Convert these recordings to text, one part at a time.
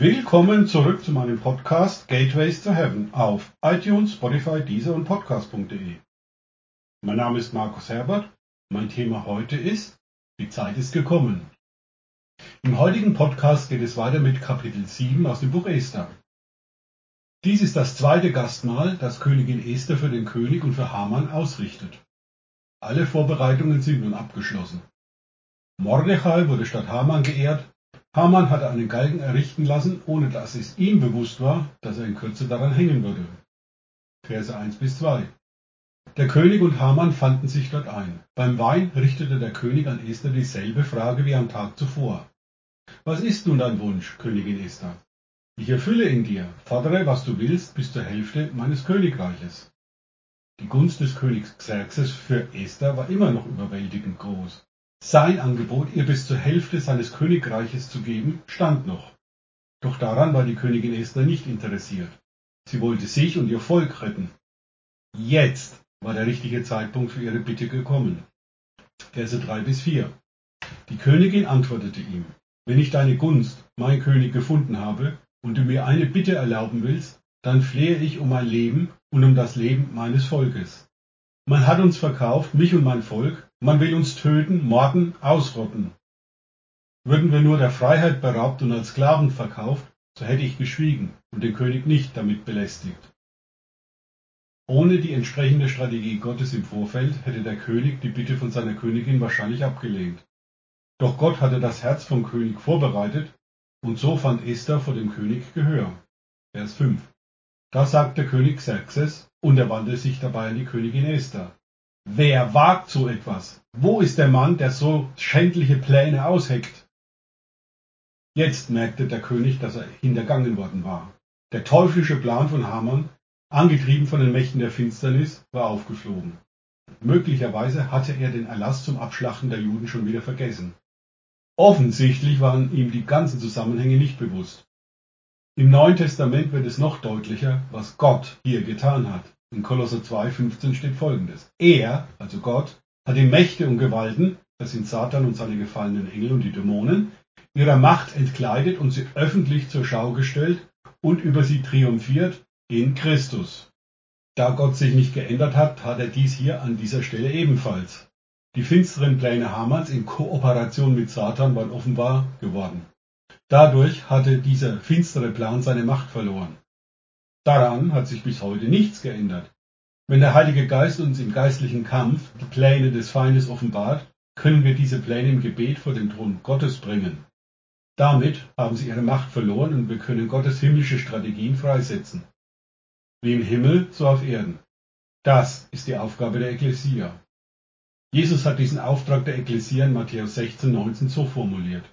Willkommen zurück zu meinem Podcast Gateways to Heaven auf iTunes, Spotify, Deezer und Podcast.de. Mein Name ist Markus Herbert. Mein Thema heute ist Die Zeit ist gekommen. Im heutigen Podcast geht es weiter mit Kapitel 7 aus dem Buch Esther. Dies ist das zweite Gastmahl, das Königin Esther für den König und für Haman ausrichtet. Alle Vorbereitungen sind nun abgeschlossen. Mordechai wurde statt Haman geehrt, Haman hatte einen Galgen errichten lassen, ohne dass es ihm bewusst war, dass er in Kürze daran hängen würde. Verse 1 bis 2. Der König und Haman fanden sich dort ein. Beim Wein richtete der König an Esther dieselbe Frage wie am Tag zuvor. Was ist nun dein Wunsch, Königin Esther? Ich erfülle ihn dir, fordere, was du willst, bis zur Hälfte meines Königreiches. Die Gunst des Königs Xerxes für Esther war immer noch überwältigend groß. Sein Angebot, ihr bis zur Hälfte seines Königreiches zu geben, stand noch. Doch daran war die Königin Esther nicht interessiert. Sie wollte sich und ihr Volk retten. Jetzt war der richtige Zeitpunkt für ihre Bitte gekommen. Verse 3 bis 4. Die Königin antwortete ihm, wenn ich deine Gunst, mein König, gefunden habe und du mir eine Bitte erlauben willst, dann flehe ich um mein Leben und um das Leben meines Volkes. Man hat uns verkauft, mich und mein Volk, man will uns töten, morden, ausrotten. Würden wir nur der Freiheit beraubt und als Sklaven verkauft, so hätte ich geschwiegen und den König nicht damit belästigt. Ohne die entsprechende Strategie Gottes im Vorfeld hätte der König die Bitte von seiner Königin wahrscheinlich abgelehnt. Doch Gott hatte das Herz vom König vorbereitet und so fand Esther vor dem König Gehör. Vers 5. Da sagte König Xerxes und er wandte sich dabei an die Königin Esther. Wer wagt so etwas? Wo ist der Mann, der so schändliche Pläne ausheckt? Jetzt merkte der König, dass er hintergangen worden war. Der teuflische Plan von Haman, angetrieben von den Mächten der Finsternis, war aufgeflogen. Möglicherweise hatte er den Erlass zum Abschlachten der Juden schon wieder vergessen. Offensichtlich waren ihm die ganzen Zusammenhänge nicht bewusst. Im Neuen Testament wird es noch deutlicher, was Gott hier getan hat. In Kolosser 2,15 steht folgendes. Er, also Gott, hat die Mächte und Gewalten, das sind Satan und seine gefallenen Engel und die Dämonen, ihrer Macht entkleidet und sie öffentlich zur Schau gestellt und über sie triumphiert in Christus. Da Gott sich nicht geändert hat, hat er dies hier an dieser Stelle ebenfalls. Die finsteren Pläne Hamans in Kooperation mit Satan waren offenbar geworden. Dadurch hatte dieser finstere Plan seine Macht verloren. Daran hat sich bis heute nichts geändert. Wenn der Heilige Geist uns im geistlichen Kampf die Pläne des Feindes offenbart, können wir diese Pläne im Gebet vor den Thron Gottes bringen. Damit haben sie ihre Macht verloren und wir können Gottes himmlische Strategien freisetzen. Wie im Himmel, so auf Erden. Das ist die Aufgabe der Ekklesia. Jesus hat diesen Auftrag der Ekklesia in Matthäus 16, 19 so formuliert.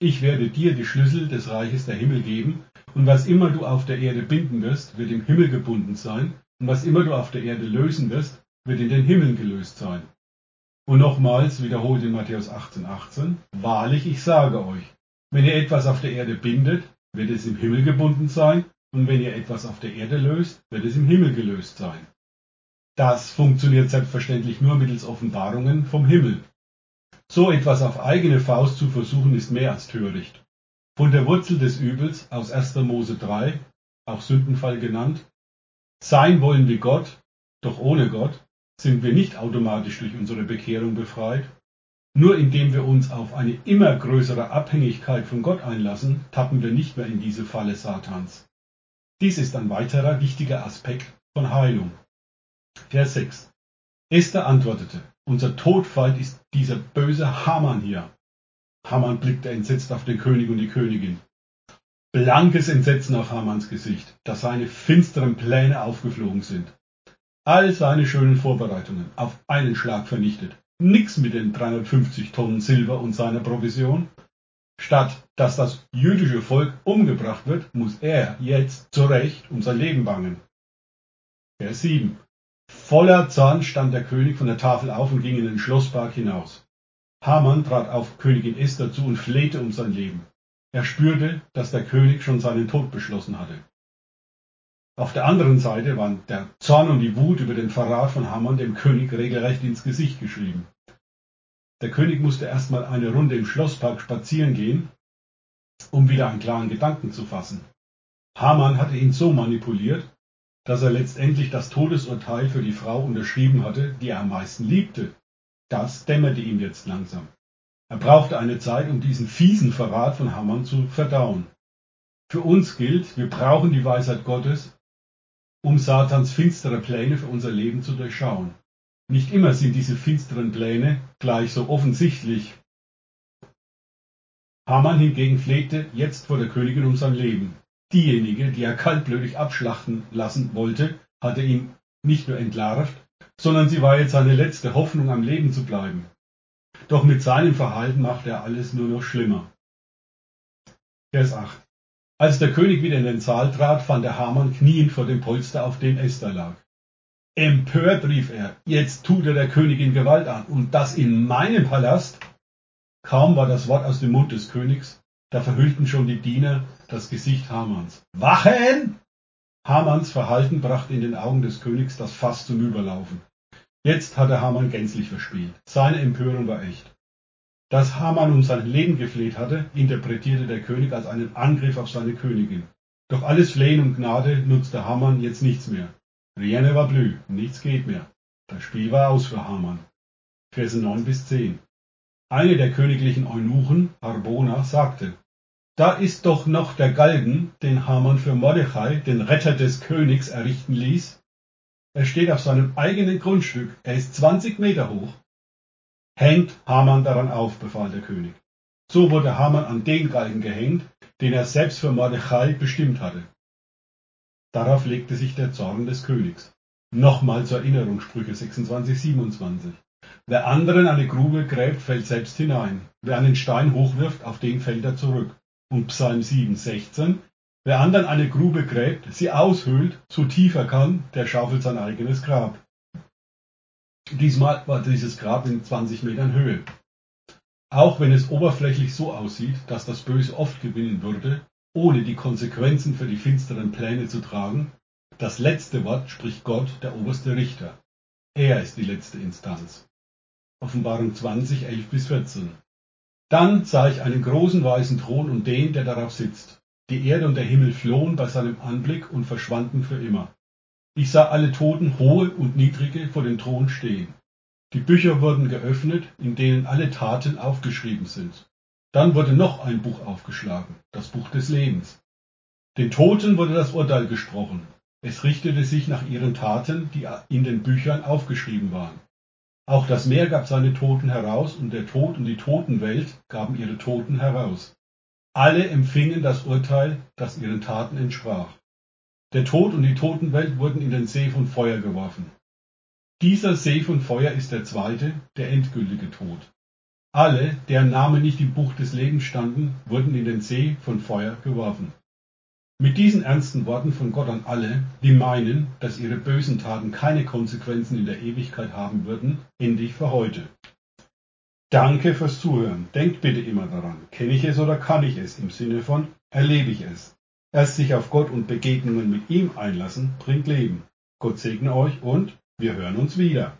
Ich werde dir die Schlüssel des Reiches der Himmel geben, und was immer du auf der Erde binden wirst, wird im Himmel gebunden sein, und was immer du auf der Erde lösen wirst, wird in den Himmeln gelöst sein. Und nochmals wiederholt in Matthäus 18, 18, Wahrlich, ich sage euch, wenn ihr etwas auf der Erde bindet, wird es im Himmel gebunden sein, und wenn ihr etwas auf der Erde löst, wird es im Himmel gelöst sein. Das funktioniert selbstverständlich nur mittels Offenbarungen vom Himmel. So etwas auf eigene Faust zu versuchen, ist mehr als töricht. Von der Wurzel des Übels aus 1. Mose 3, auch Sündenfall genannt, sein wollen wie Gott, doch ohne Gott, sind wir nicht automatisch durch unsere Bekehrung befreit. Nur indem wir uns auf eine immer größere Abhängigkeit von Gott einlassen, tappen wir nicht mehr in diese Falle Satans. Dies ist ein weiterer wichtiger Aspekt von Heilung. Vers 6. Esther antwortete, unser Todfeind ist dieser böse Haman hier. Haman blickte entsetzt auf den König und die Königin. Blankes Entsetzen auf Hamans Gesicht, dass seine finsteren Pläne aufgeflogen sind. All seine schönen Vorbereitungen auf einen Schlag vernichtet. Nix mit den 350 Tonnen Silber und seiner Provision. Statt dass das jüdische Volk umgebracht wird, muss er jetzt zurecht um sein Leben bangen. Vers 7. Voller Zorn stand der König von der Tafel auf und ging in den Schlosspark hinaus. Haman trat auf Königin Esther zu und flehte um sein Leben. Er spürte, dass der König schon seinen Tod beschlossen hatte. Auf der anderen Seite waren der Zorn und die Wut über den Verrat von Haman dem König regelrecht ins Gesicht geschrieben. Der König musste erstmal eine Runde im Schlosspark spazieren gehen, um wieder einen klaren Gedanken zu fassen. Haman hatte ihn so manipuliert, dass er letztendlich das Todesurteil für die Frau unterschrieben hatte, die er am meisten liebte. Das dämmerte ihm jetzt langsam. Er brauchte eine Zeit, um diesen fiesen Verrat von Haman zu verdauen. Für uns gilt, wir brauchen die Weisheit Gottes, um Satans finstere Pläne für unser Leben zu durchschauen. Nicht immer sind diese finsteren Pläne gleich so offensichtlich. Haman hingegen flehte jetzt vor der Königin um sein Leben. Diejenige, die er kaltblütig abschlachten lassen wollte, hatte ihn nicht nur entlarvt, sondern sie war jetzt seine letzte Hoffnung, am Leben zu bleiben. Doch mit seinem Verhalten machte er alles nur noch schlimmer. Vers 8. Als der König wieder in den Saal trat, fand er Haman kniend vor dem Polster, auf dem Esther lag. Empört rief er, jetzt tut er der Königin Gewalt an, und das in meinem Palast? Kaum war das Wort aus dem Mund des Königs, da verhüllten schon die Diener das Gesicht Hamans. Wachen! Hamans Verhalten brachte in den Augen des Königs das Fass zum Überlaufen. Jetzt hatte Haman gänzlich verspielt. Seine Empörung war echt. Dass Haman um sein Leben gefleht hatte, interpretierte der König als einen Angriff auf seine Königin. Doch alles Flehen um Gnade nutzte Haman jetzt nichts mehr. Rienne war blü, nichts geht mehr. Das Spiel war aus für Haman. Verse 9 bis 10. Eine der königlichen Eunuchen, Harbona, sagte, da ist doch noch der Galgen, den Haman für Mordechai, den Retter des Königs, errichten ließ. Er steht auf seinem eigenen Grundstück, er ist 20 Meter hoch. Hängt Haman daran auf, befahl der König. So wurde Haman an den Galgen gehängt, den er selbst für Mordechai bestimmt hatte. Darauf legte sich der Zorn des Königs. Nochmal zur Erinnerung Sprüche 26, 27. Wer anderen eine Grube gräbt, fällt selbst hinein. Wer einen Stein hochwirft, auf den fällt er zurück. Und Psalm 7, 16. Wer anderen eine Grube gräbt, sie aushöhlt, so tief er kann, der schaufelt sein eigenes Grab. Diesmal war dieses Grab in 20 Metern Höhe. Auch wenn es oberflächlich so aussieht, dass das Böse oft gewinnen würde, ohne die Konsequenzen für die finsteren Pläne zu tragen, das letzte Wort spricht Gott, der oberste Richter. Er ist die letzte Instanz. Offenbarung 20, 11 bis 14. Dann sah ich einen großen weißen Thron und den, der darauf sitzt. Die Erde und der Himmel flohen bei seinem Anblick und verschwanden für immer. Ich sah alle Toten, hohe und niedrige, vor dem Thron stehen. Die Bücher wurden geöffnet, in denen alle Taten aufgeschrieben sind. Dann wurde noch ein Buch aufgeschlagen, das Buch des Lebens. Den Toten wurde das Urteil gesprochen. Es richtete sich nach ihren Taten, die in den Büchern aufgeschrieben waren. Auch das Meer gab seine Toten heraus, und der Tod und die Totenwelt gaben ihre Toten heraus. Alle empfingen das Urteil, das ihren Taten entsprach. Der Tod und die Totenwelt wurden in den See von Feuer geworfen. Dieser See von Feuer ist der zweite, der endgültige Tod. Alle, deren Namen nicht im Buch des Lebens standen, wurden in den See von Feuer geworfen. Mit diesen ernsten Worten von Gott an alle, die meinen, dass ihre bösen Taten keine Konsequenzen in der Ewigkeit haben würden, ende ich für heute. Danke fürs Zuhören. Denkt bitte immer daran, kenne ich es oder kann ich es im Sinne von erlebe ich es. Erst sich auf Gott und Begegnungen mit ihm einlassen, bringt Leben. Gott segne euch und wir hören uns wieder.